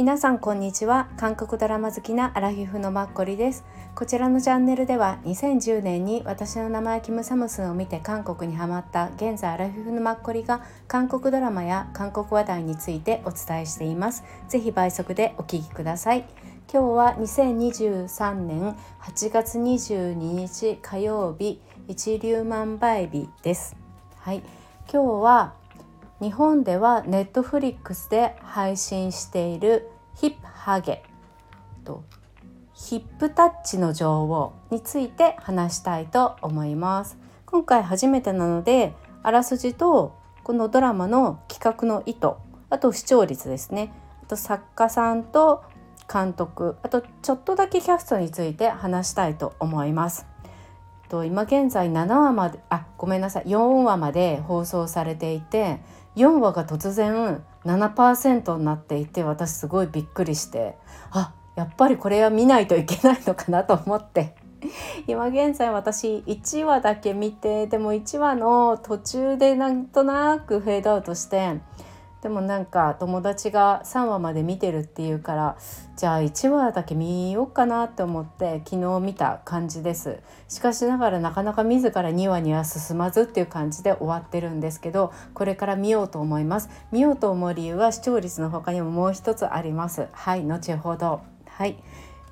皆さんこんにちは。韓国ドラマ好きなアラヒフのマッコリです。こちらのチャンネルでは2010年に私の名前キム・サムスンを見て韓国にハマった現在アラヒフのマッコリが韓国ドラマや韓国話題についてお伝えしています。ぜひ倍速でお聞きください。今日は2023年8月22日火曜日一粒万倍日です。はい。今日は日本ではネットフリックスで配信しているヒップハゲ。とヒップタッチの女王について話したいと思います。今回初めてなのであらすじとこのドラマの企画の意図あと視聴率ですね。あと作家さんと監督あとちょっとだけキャストについて話したいと思います。と今現在7話まであごめんなさい。4話まで放送されていて4話が突然7%になっていて私すごいびっくりしてあやっぱりこれは見ないといけないのかなと思って。今現在私1話だけ見てでも1話の途中でなんとなくフェードアウトしてでもなんか友達が3話まで見てるっていうからじゃあ1話だけ見ようかなって思って昨日見た感じです。しかしながらなかなか自ら2話には進まずっていう感じで終わってるんですけどこれから見ようと思います。見ようと思う理由は視聴率の他にももう一つあります。はい後ほど。はい。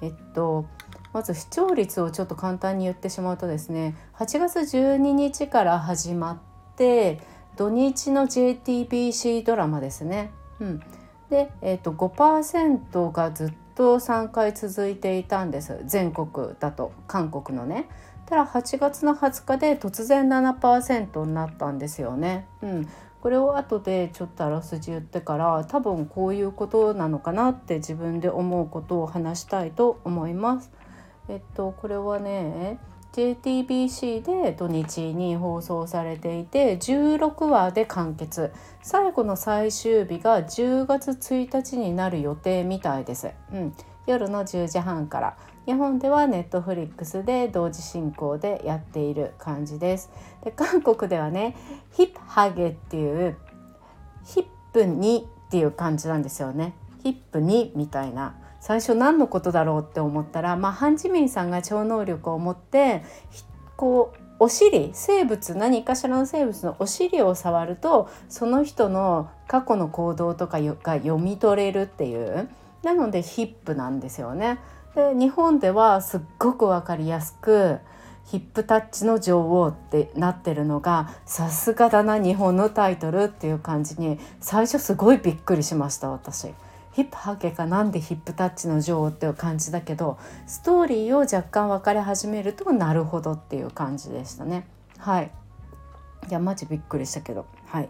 えっとまず視聴率をちょっと簡単に言ってしまうとですね8月12日から始まって土日の JTBC ドラマですね。うん、で、えーと、5%がずっと3回続いていたんです全国だと韓国のね。ただ8月の20日で突然7%になったんですよね。うん、これを後でちょっとあらすじ言ってから多分こういうことなのかなって自分で思うことを話したいと思います。えっとこれはね JTBC で土日に放送されていて16話で完結。最後の最終日が10月1日になる予定みたいです、うん、夜の10時半から。日本ではネットフリックスで同時進行でやっている感じです。で韓国ではねヒップハゲっていうヒップにっていう感じなんですよね。ヒップにみたいな。最初何のことだろうって思ったら、まあ、ハン・ジミンさんが超能力を持ってこうお尻生物何かしらの生物のお尻を触るとその人の過去の行動とかが読み取れるっていうなのでヒップなんですよね。で日本ではすっごく分かりやすくヒップタッチの女王ってなってるのがさすがだな日本のタイトルっていう感じに最初すごいびっくりしました私。ヒップハゲかなんでヒップタッチの女王っていう感じだけどストーリーを若干分かり始めるとなるほどっていう感じでしたね。はい。いやマジびっくりしたけど。はい。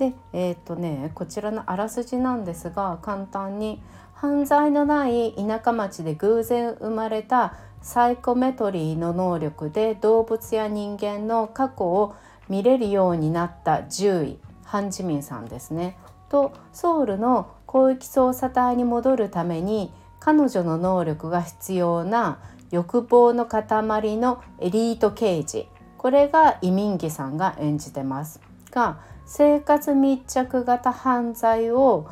でえっ、とねこちらのあらすじなんですが簡単に犯罪のない田舎町で偶然生まれたサイコメトリーの能力で動物や人間の過去を見れるようになった獣医ハン・ジミンさんですね。とソウルの広域捜査隊に戻るために彼女の能力が必要な欲望の塊のエリート刑事。これがイ・ミンギさんが演じてます。が生活密着型犯罪を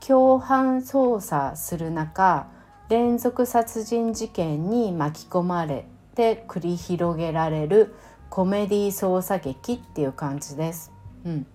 共犯捜査する中連続殺人事件に巻き込まれて繰り広げられるコメディ捜査劇っていう感じです。うん、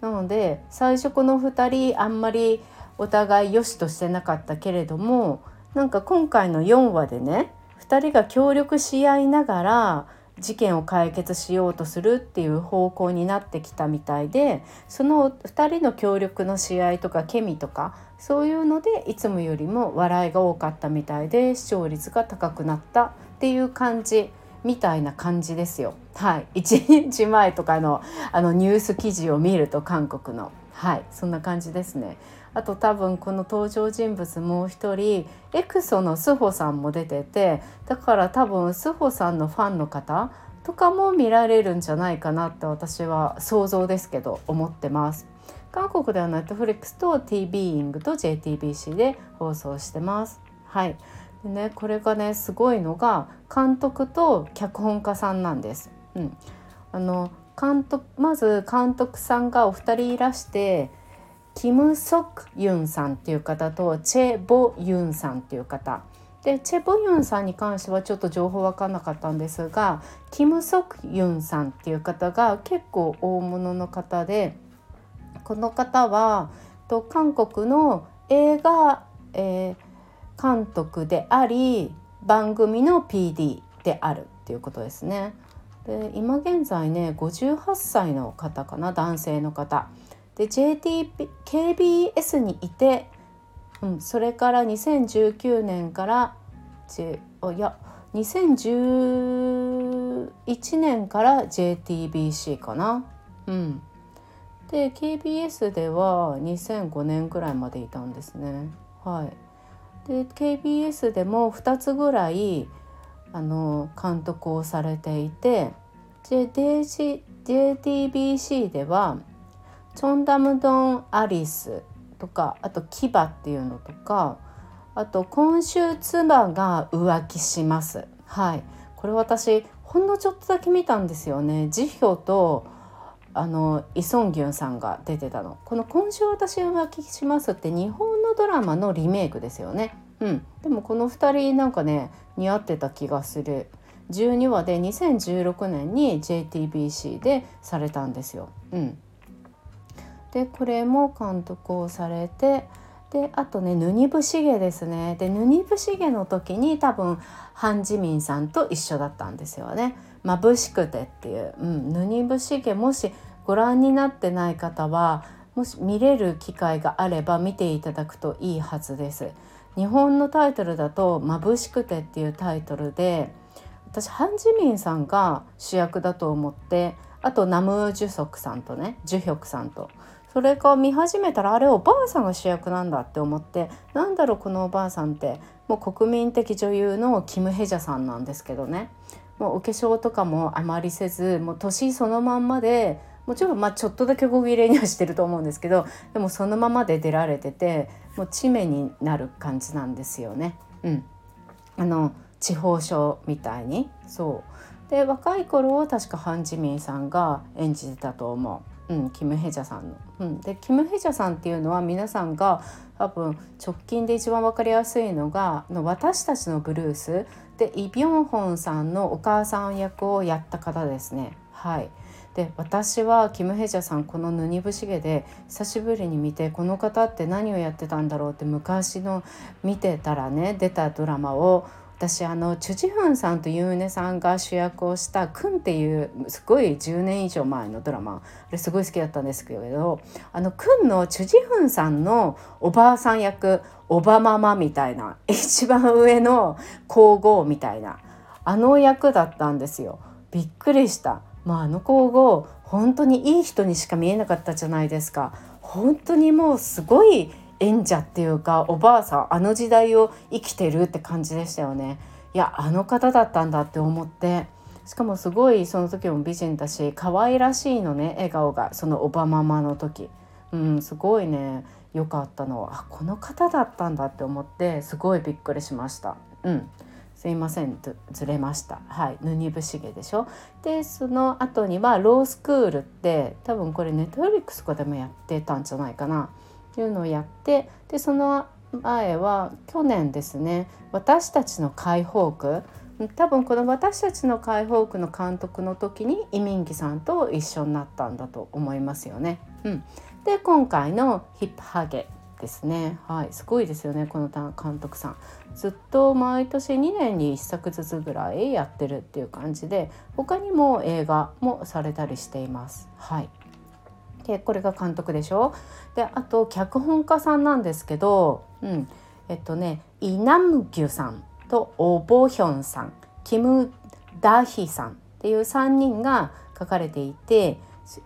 なので最初この2人あんまりお互い良しとしてなかったけれどもなんか今回の4話でね2人が協力し合いながら事件を解決しようとするっていう方向になってきたみたいでその2人の協力の試合とかケミとかそういうのでいつもよりも笑いが多かったみたいで視聴率が高くなったっていう感じみたいな感じですよ。はい、1日前とかのあのニュース記事を見ると韓国のはいそんな感じですね。あと多分この登場人物もう一人エクソのスホさんも出ててだから多分スホさんのファンの方とかも見られるんじゃないかなって私は想像ですけど思ってます。韓国では Netflix と TVing と JTBC で放送してます。はいでね、これがねすごいのが監督と脚本家さんなんです。うん、あの監督まず監督さんがお二人いらしてキム・ソクユンさんっていう方とチェ・ボユンさんっていう方でチェ・ボユンさんに関してはちょっと情報分かんなかったんですがキム・ソクユンさんっていう方が結構大物の方でこの方はと韓国の映画、えー、監督であり番組の PD であるっていうことですね。で今現在ね58歳の方かな男性の方。で JTKBS にいて、うん、それから2019年からあいや2011年から JTBC かな。うん、で KBS では2005年ぐらいまでいたんですね。はい、で KBS でも2つぐらいあの監督をされていて JTBC ではチョンダムドン・アリスとかあとキバっていうのとかあと今週妻が浮気します。はい。これ私ほんのちょっとだけ見たんですよね。ジヒョとあのイ・ソンギュンさんが出てたの。この「今週私浮気します」って日本のドラマのリメイクですよね。うん。でもこの2人なんかね似合ってた気がする。12話で2016年に JTBC でされたんですよ。うん。でこれも監督をされてであとねヌニブシゲですねでヌニブシゲの時に多分ハン・ジミンさんと一緒だったんですよね。眩しくてっていう、うん、ヌニブシゲもしご覧になってない方はもし見れる機会があれば見ていただくといいはずです。日本のタイトルだと「眩しくて」っていうタイトルで私ハン・ジミンさんが主役だと思ってあとナム・ジュソクさんとねジュヒョクさんとそれか見始めたらあれおばあさんが主役なんだって思ってなんだろうこのおばあさんって。もう国民的女優のキム・ヘジャさんなんですけどね。もうお化粧とかもあまりせずもう年そのまんまでもちろんまあちょっとだけご綺麗にはしてると思うんですけどでもそのままで出られててもう地名になる感じなんですよね。うん、あの地方症みたいに。そう。で若い頃は確かハン・ジミンさんが演じてたと思う。うん、キム・ヘジャさんの。うん、でキム・ヘジャさんっていうのは皆さんが多分直近で一番分かりやすいのが「の私たちのブルース」でイ・ビョンホンさんのお母さん役をやった方ですね。はいで私はキム・ヘジャさんこの「ヌニブシゲ」で久しぶりに見てこの方って何をやってたんだろうって昔の見てたらね出たドラマを私あのチュジフンさんとユーネさんが主役をした「クン」っていうすごい10年以上前のドラマあれすごい好きだったんですけどあのクンのチュジフンさんのおばあさん役おばママみたいな一番上の皇后みたいなあの役だったんですよ。びっくりした。まあ、あの皇后本当にいい人にしか見えなかったじゃないですか。本当にもうすごい演者っていうかおばあさんあの時代を生きてるって感じでしたよね。いやあの方だったんだって思ってしかもすごいその時も美人だし可愛らしいのね笑顔がそのオバママの時。うんすごいね良かったのはあこの方だったんだって思ってすごいびっくりしました。うんすいませんずれましたはいヌニブシゲでしょでその後にはロースクールって多分これネットフリックスとかでもやってたんじゃないかなていうのをやってでその前は去年ですね私たちの解放区多分この私たちの解放区の監督の時にイミンギさんと一緒になったんだと思いますよね。うん、で今回のヒップハゲですね。はい。すごいですよねこの監督さん。ずっと毎年2年に1作ずつぐらいやってるっていう感じで他にも映画もされたりしています。はい。でこれが監督でしょ？であと脚本家さんなんですけど、うん、えっとねイナムギュさんとオボヒョンさんキム・ダヒさんっていう3人が書かれていて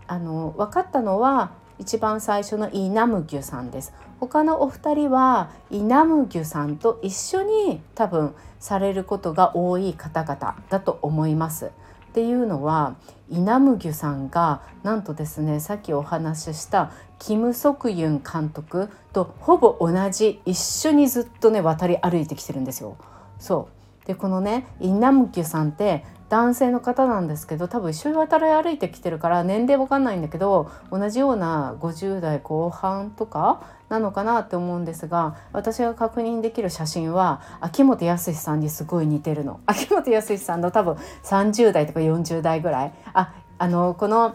あの分かったのは一番最初のイナムギュさんです。他のお二人はイナムギュさんと一緒に多分されることが多い方々だと思います。っていうのはイナムギュさんがなんとですねさっきお話ししたキム・ソクユン監督とほぼ同じ一緒にずっとね渡り歩いてきてるんですよ。そうでこのねイナムキュさんって男性の方なんですけど多分一緒に渡り歩いてきてるから年齢わかんないんだけど同じような50代後半とかなのかなって思うんですが私が確認できる写真は秋元康さんにすごい似てるの。秋元康さんの多分30代とか40代ぐらい。ああのこの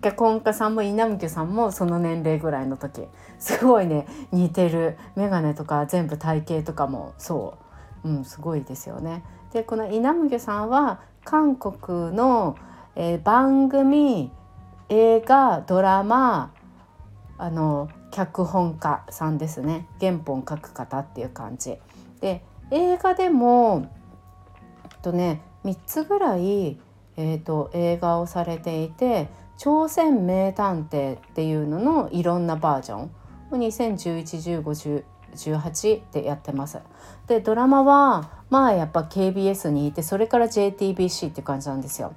脚本家さんも稲向さんもその年齢ぐらいの時。すごいね似てる。眼鏡とか全部体型とかもそう、うん、すごいですよね。でこの稲向さんは韓国の、えー、番組映画ドラマあの脚本家さんですね原本書く方っていう感じで映画でもとね3つぐらい、えーと、映画をされていて「朝鮮名探偵」っていうののいろんなバージョン20111518でやってます。でドラマはまあやっぱ KBS にいてそれから JTBC って感じなんですよ。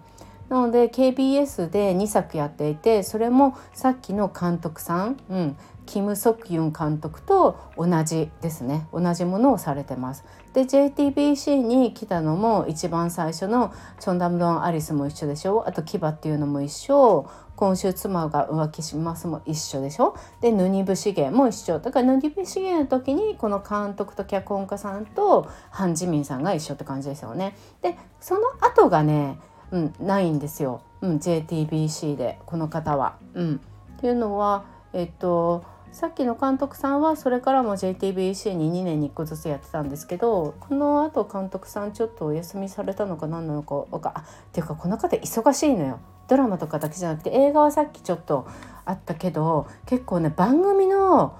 なので KBS で2作やっていてそれもさっきの監督さん、うん、キム・ソクユン監督と同じですね。同じものをされてます。で JTBC に来たのも一番最初のチョンダムドン・アリスも一緒でしょ？あとキバっていうのも一緒。今週妻が浮気しますも一緒でしょ？でヌニブシゲも一緒。だからヌニブシゲの時にこの監督と脚本家さんとハン・ジミンさんが一緒って感じですよね。でその後がね、うん、ないんですよ、うん、JTBC でこの方は。うん、っていうのはえっとさっきの監督さんはそれからも JTBC に2年に1個ずつやってたんですけどこのあと監督さんちょっとお休みされたのか何なのか分かっていうかこの方忙しいのよ。ドラマとかだけじゃなくて映画はさっきちょっとあったけど結構ね番組の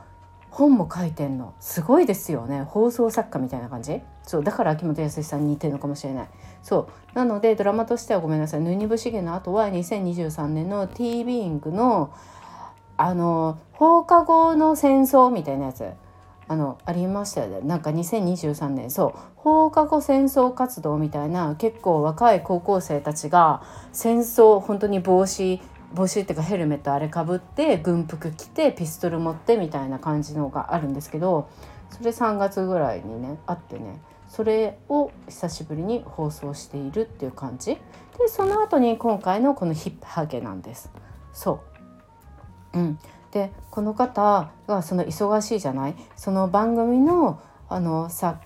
本も書いてんの。すごいですよね。放送作家みたいな感じ。そうだから秋元康さんに似てるのかもしれない。そう。なのでドラマとしてはごめんなさい「ヌニブシゲ」の後は2023年の T ビーイングのあの放課後の戦争みたいなやつ。あのありましたよね。なんか2023年そう。放課後戦争活動みたいな結構若い高校生たちが戦争本当に帽子帽子っていうかヘルメットあれかぶって軍服着てピストル持ってみたいな感じのがあるんですけどそれ3月ぐらいにねあってね。それを久しぶりに放送しているっていう感じ。でその後に今回のこのヒップハゲなんです。そう。うん。でこの方がその忙しいじゃない？その番組のあの作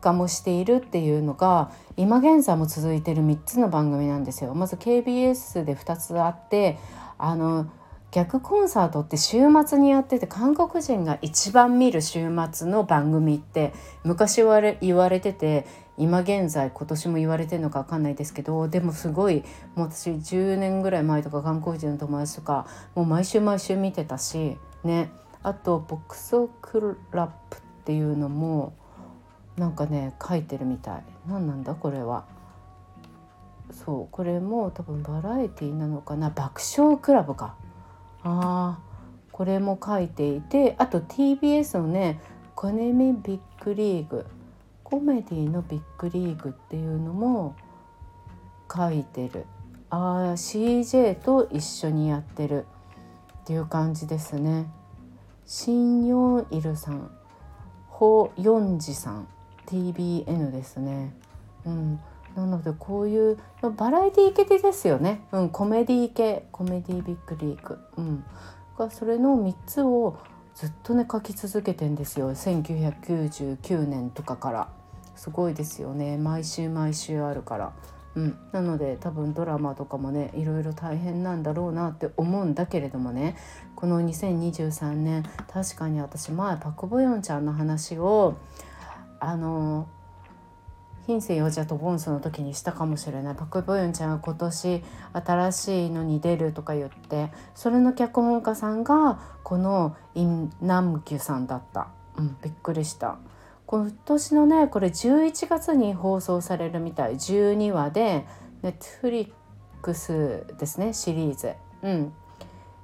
家もしているっていうのが今現在も続いてる3つの番組なんですよ。まず KBS で2つあってあの逆コンサートって週末にやってて韓国人が一番見る週末の番組って昔言われ言われてて今現在今年も言われてるのか分かんないですけどでもすごいもう私10年ぐらい前とか韓国人の友達とかもう毎週毎週見てたしね。あとボクソクラップっていうのもなんかね書いてるみたい。何なんだこれは。そうこれも多分バラエティーなのかな。爆笑クラブか。あこれも書いていてあと TBS のね「コネミビッグリーグ」コメディのビッグリーグっていうのも書いてるあ CJ と一緒にやってるっていう感じですね。シンヨンイルさん、ホヨンジさん、TBN ですね。うん、なのでこういうバラエティー系ですよね。うん、コメディー系、コメディービッグリーグ。うん、がそれの3つをずっとね書き続けてんですよ。1999年とかから。すごいですよね。毎週毎週あるから。うん、なので多分ドラマとかもねいろいろ大変なんだろうなって思うんだけれどもね。この2023年確かに私前パク・ボヨンちゃんの話をあの品性幼者とボンスの時にしたかもしれないパク・ボヨンちゃんが今年新しいのに出るとか言ってそれの脚本家さんがこのイン・ナムキュさんだった、うん、びっくりした。今年のねこれ11月に放送されるみたい。12話でネットフリックスですねシリーズ。うん。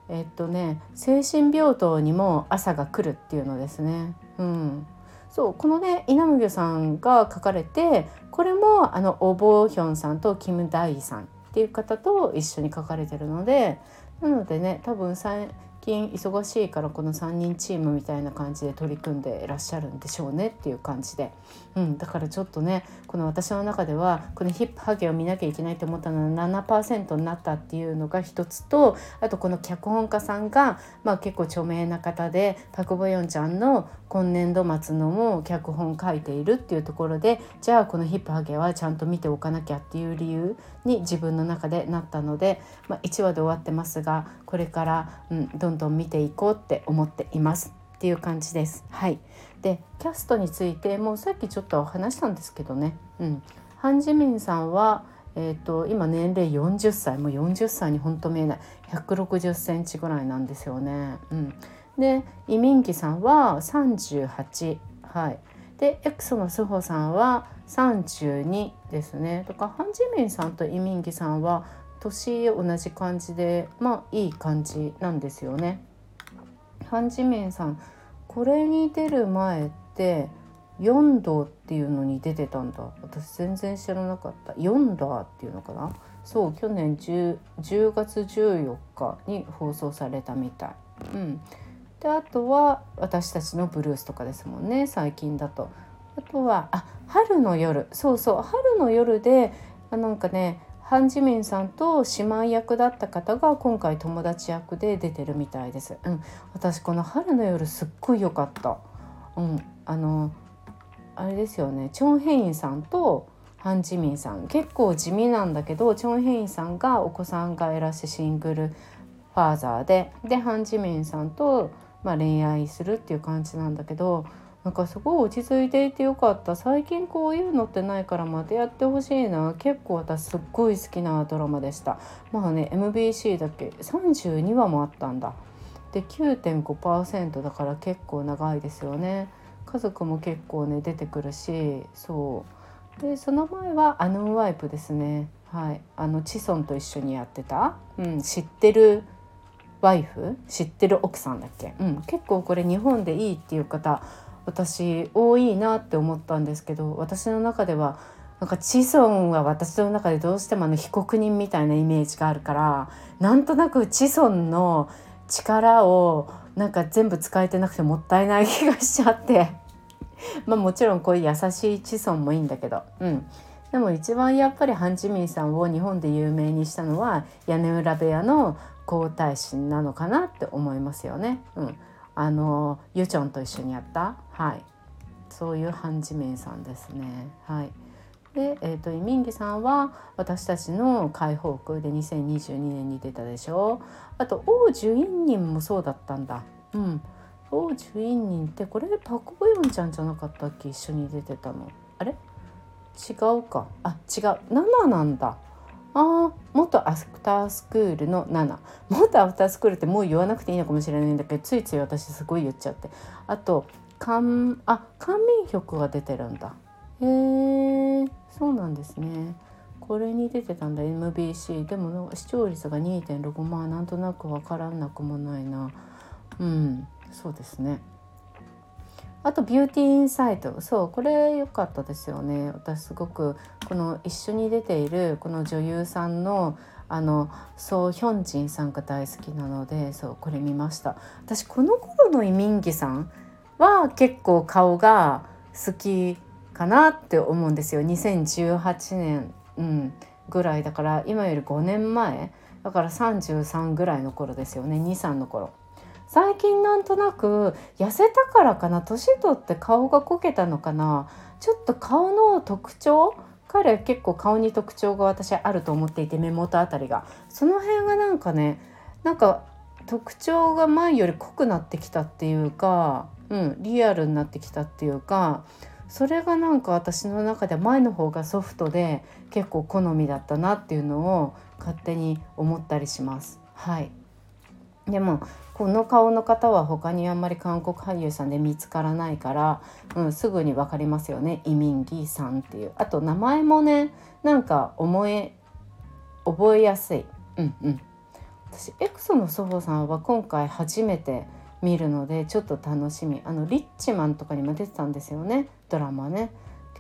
えっとね精神病棟にも朝が来るっていうのですね。うん。そうこのね稲麦さんが書かれてこれもあのおぼヒョンさんとキム・ダイさんっていう方と一緒に書かれてるのでなのでね多分最近忙しいからこの3人チームみたいな感じで取り組んでいらっしゃるんでしょうねっていう感じで、うん、だからちょっとねこの私の中ではこのヒップハゲを見なきゃいけないと思ったのは7%になったっていうのが一つとあとこの脚本家さんが、まあ、結構著名な方でパク・ボヨンちゃんの今年度末のも脚本書いているっていうところでじゃあこのヒップハゲはちゃんと見ておかなきゃっていう理由に自分の中でなったので、まあ、1話で終わってますがこれから、うん、どんどん見ていこうって思っていますっていう感じです。はい、でキャストについてもうさっきちょっと話したんですけどね、うん、ハン・ジミンさんはえーと、今年齢40歳。もう40歳に本当見えない。160センチぐらいなんですよね。うん、でイミンギさんは38はい。でエクソのスホさんは32ですね。だかハン・ジミンさんとイミンギさんは年同じ感じでまあいい感じなんですよね。ハン・ジミンさんこれに出る前って4度っていうのに出てたんだ。私全然知らなかった。4度っていうのかな？そう去年 10, 10月14日に放送されたみたい。うん、であとは私たちのブルースとかですもんね。最近だと。あとはあ春の夜。そうそう春の夜であなんかねハン・ジミンさんと姉妹役だった方が今回友達役で出てるみたいです。うん、私この春の夜すっごい良かった。うん、あのあれですよね。チョン・ヘインさんとハン・ジミンさん。結構地味なんだけどチョン・ヘインさんがお子さんがいらっしゃシングルファーザーで。でハン・ジミンさんと、まあ、恋愛するっていう感じなんだけどなんかすごい落ち着いていてよかった。最近こういうのってないからまたやってほしいな。結構私すっごい好きなドラマでした。まあね MBC だけ？32話もあったんだ。で9.5%だから結構長いですよね。家族も結構ね出てくるし。そう。でその前はアヌンワイプですね。はい。あのチソンと一緒にやってた、うん、知ってるワイフ？知ってる奥さんだっけ、うん、結構これ日本でいいっていう方私多いなって思ったんですけど私の中ではなんかチソンは私の中でどうしてもあの被告人みたいなイメージがあるからなんとなくチソンの力をなんか全部使えてなくてもったいない気がしちゃって。まあもちろんこういう優しい子孫もいいんだけど。うん。でも一番やっぱりハン・ジミンさんを日本で有名にしたのは屋根裏部屋の皇太子なのかなって思いますよね。うん、あのユチョンと一緒にやった？はい。そういうハン・ジミンさんですね。はい。で、えーと、イミンギさんは私たちの解放区で2022年に出たでしょ？あと王樹院人もそうだったんだ。うん。王樹院人ってこれパク・ボヨンちゃんじゃなかったっけ？一緒に出てたの。あれ？違うか。あ違う。7なんだ。あ元アフタースクールの7元アフタースクールってもう言わなくていいのかもしれないんだけどついつい私すごい言っちゃって。あとカンあカンミンヒョクが出てるんだ。へえそうなんですね。これに出てたんだ MBC でも視聴率が2.6まあなんとなく分からなくもないな。うん。そうですね。あとビューティーインサイトそうこれ良かったですよね。私すごくこの一緒に出ているこの女優さんのあのソ・ヒョンジンさんが大好きなのでそうこれ見ました。私この頃のイミンギさんは結構顔が好きかなって思うんですよ。2018年、うん、ぐらいだから今より5年前。だから33ぐらいの頃ですよね。23の頃。最近なんとなく痩せたからかな年取って顔がこけたのかなちょっと顔の特徴彼結構顔に特徴が私あると思っていて目元あたりがその辺がなんかねなんか特徴が前より濃くなってきたっていうか、うん、リアルになってきたっていうかそれがなんか私の中で前の方がソフトで結構好みだったなっていうのを勝手に思ったりします。はいでもこの顔の方は他にあんまり韓国俳優さんで見つからないから、うん、すぐに分かりますよね。イミンギさんっていう。あと名前もねなんか思え覚えやすい。うんうん。私エクソの祖母さんは今回初めて見るのでちょっと楽しみ。あのリッチマンとかにも出てたんですよね。ドラマね。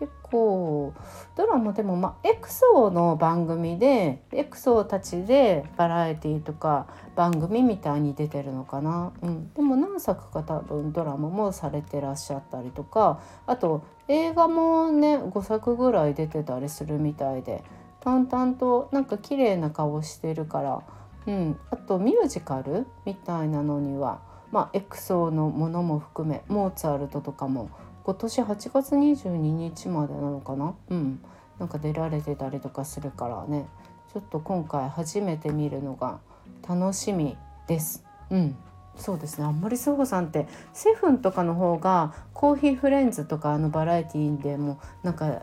結構ドラマでもまあエクソの番組でエクソたちでバラエティとか番組みたいに出てるのかな、うん、でも何作か多分ドラマもされてらっしゃったりとかあと映画もね5作ぐらい出てたりするみたいで淡々となんか綺麗な顔してるから、うん、あとミュージカルみたいなのにはまあエクソのものも含めモーツァルトとかも今年8月22日までなのかな？うん。なんか出られてたりとかするからね。ちょっと今回初めて見るのが楽しみです。うん。そうですね。あんまりスホさんってセフンとかの方がコーヒーフレンズとかあのバラエティーでもなんか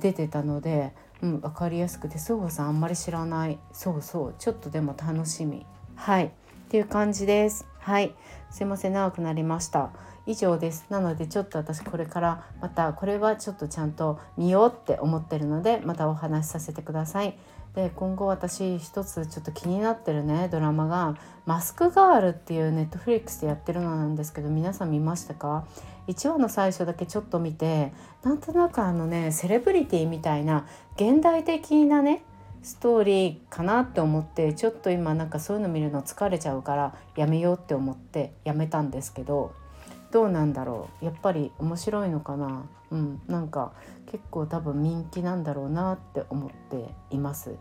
出てたので、うん、分かりやすくてスホさんあんまり知らない。そうそう。ちょっとでも楽しみ。はい。っていう感じです。はい。すいません。長くなりました。以上です。なのでちょっと私これからまたこれはちょっとちゃんと見ようって思ってるのでまたお話しさせてください。で今後私一つちょっと気になってるねドラマが「マスクガール」っていうネットフリックスでやってるのなんですけど皆さん見ましたか？1話の最初だけちょっと見てなんとなくあのねセレブリティみたいな現代的なねストーリーかなって思ってちょっと今なんかそういうの見るの疲れちゃうからやめようって思ってやめたんですけどどうなんだろう。やっぱり面白いのかな。うん。なんか結構多分人気なんだろうなって思っています。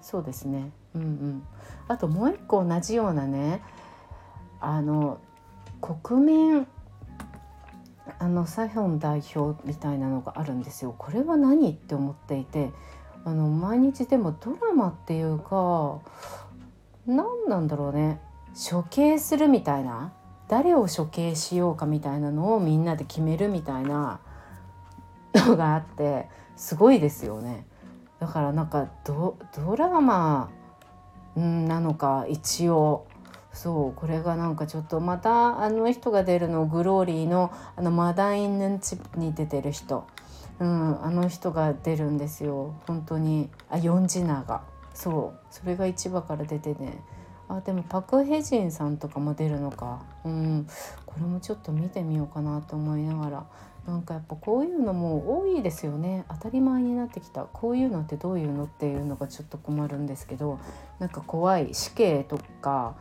そうですね。うんうん。あともう一個同じようなねあの国民あのサヒョン代表みたいなのがあるんですよ。これは何って思っていてあの毎日でもドラマっていうか何なんだろうね。処刑するみたいな。誰を処刑しようかみたいなのをみんなで決めるみたいなのがあってすごいですよね。だからなんかドラマなのか一応。そうこれがなんかちょっとまたあの人が出るのグローリーのあのマダインヌンチに出てる人、うん、あの人が出るんですよ。本当に。あヨンジナが。そう。それが1話から出てねあでもパク・ヘジンさんとかも出るのか。うん。これもちょっと見てみようかなと思いながら。なんかやっぱこういうのも多いですよね。当たり前になってきた。こういうのってどういうのっていうのがちょっと困るんですけど。なんか怖い死刑とか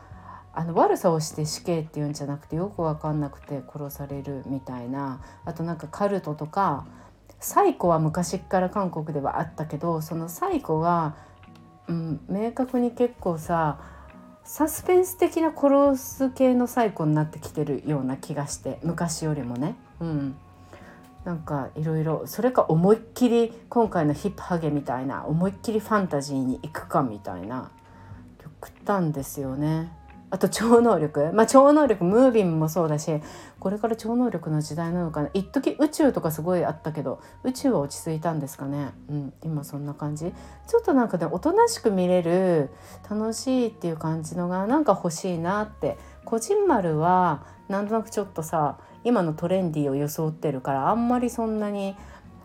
あの悪さをして死刑っていうんじゃなくてよく分かんなくて殺されるみたいな。あとなんかカルトとかサイコは昔から韓国ではあったけどそのサイコが、うん、明確に結構さサスペンス的な殺す系のサイコになってきてるような気がして昔よりもね。うん、なんかいろいろそれか思いっきり今回のヒップハゲみたいな思いっきりファンタジーに行くかみたいな極端ですよね。あと超能力？まあ超能力ムービンもそうだしこれから超能力の時代なのかな？一時宇宙とかすごいあったけど宇宙は落ち着いたんですかね？うん今そんな感じ。ちょっとなんかねおとなしく見れる楽しいっていう感じのがなんか欲しいなって。こじんまるはなんとなくちょっとさ今のトレンディーを装ってるからあんまりそんなに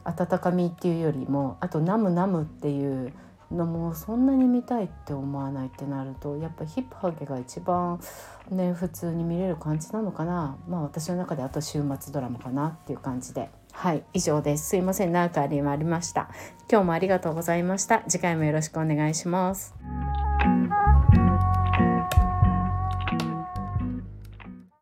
温かみっていうよりもあと「ナムナム」っていうのもそんなに見たいって思わないってなるとやっぱヒップハゲが一番ね普通に見れる感じなのかな。まあ私の中であと週末ドラマかなっていう感じで。はい以上です。すいません。何かありました。今日もありがとうございました。次回もよろしくお願いします。